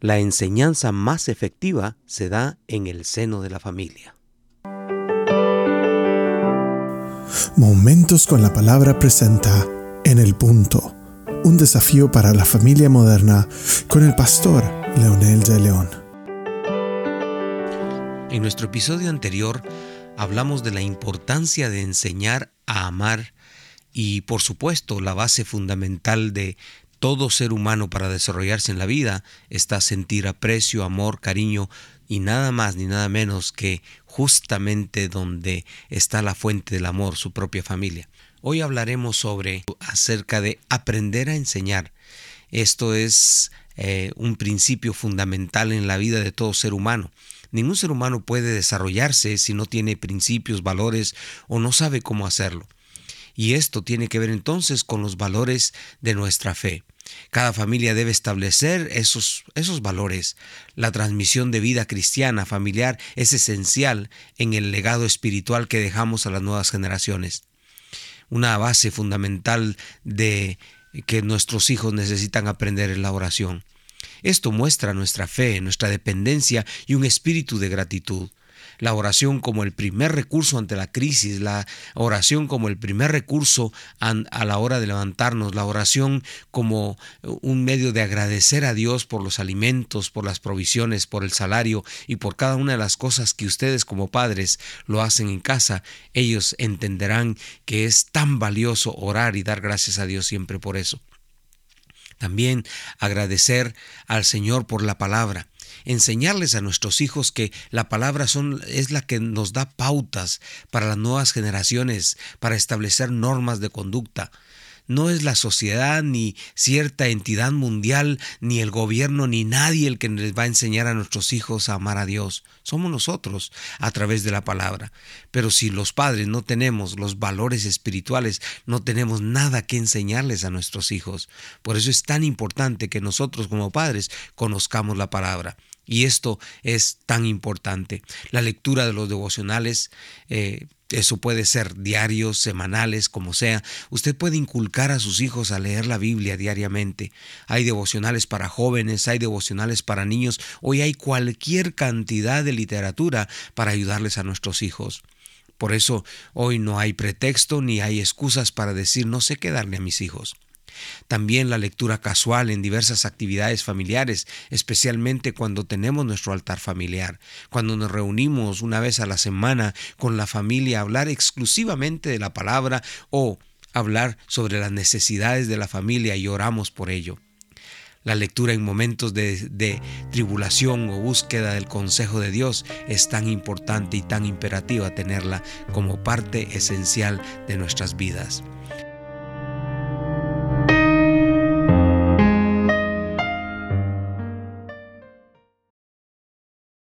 la enseñanza más efectiva se da en el seno de la familia. Momentos con la palabra presenta En el punto, un desafío para la familia moderna con el pastor Leonel de León. En nuestro episodio anterior hablamos de la importancia de enseñar a amar y por supuesto la base fundamental de todo ser humano para desarrollarse en la vida está sentir aprecio, amor, cariño y nada más ni nada menos que justamente donde está la fuente del amor, su propia familia. Hoy hablaremos sobre acerca de aprender a enseñar. Esto es eh, un principio fundamental en la vida de todo ser humano. Ningún ser humano puede desarrollarse si no tiene principios, valores o no sabe cómo hacerlo. Y esto tiene que ver entonces con los valores de nuestra fe. Cada familia debe establecer esos, esos valores. La transmisión de vida cristiana familiar es esencial en el legado espiritual que dejamos a las nuevas generaciones. Una base fundamental de que nuestros hijos necesitan aprender es la oración. Esto muestra nuestra fe, nuestra dependencia y un espíritu de gratitud la oración como el primer recurso ante la crisis, la oración como el primer recurso a la hora de levantarnos, la oración como un medio de agradecer a Dios por los alimentos, por las provisiones, por el salario y por cada una de las cosas que ustedes como padres lo hacen en casa, ellos entenderán que es tan valioso orar y dar gracias a Dios siempre por eso. También agradecer al Señor por la palabra enseñarles a nuestros hijos que la palabra es la que nos da pautas para las nuevas generaciones, para establecer normas de conducta. No es la sociedad ni cierta entidad mundial, ni el gobierno, ni nadie el que les va a enseñar a nuestros hijos a amar a Dios. Somos nosotros a través de la palabra. Pero si los padres no tenemos los valores espirituales, no tenemos nada que enseñarles a nuestros hijos. Por eso es tan importante que nosotros como padres conozcamos la palabra. Y esto es tan importante. La lectura de los devocionales, eh, eso puede ser diarios, semanales, como sea. Usted puede inculcar a sus hijos a leer la Biblia diariamente. Hay devocionales para jóvenes, hay devocionales para niños. Hoy hay cualquier cantidad de literatura para ayudarles a nuestros hijos. Por eso hoy no hay pretexto ni hay excusas para decir no sé qué darle a mis hijos. También la lectura casual en diversas actividades familiares, especialmente cuando tenemos nuestro altar familiar, cuando nos reunimos una vez a la semana con la familia a hablar exclusivamente de la palabra o hablar sobre las necesidades de la familia y oramos por ello. La lectura en momentos de, tribulación o búsqueda del consejo de Dios es tan importante y tan imperativa tenerla como parte esencial de nuestras vidas.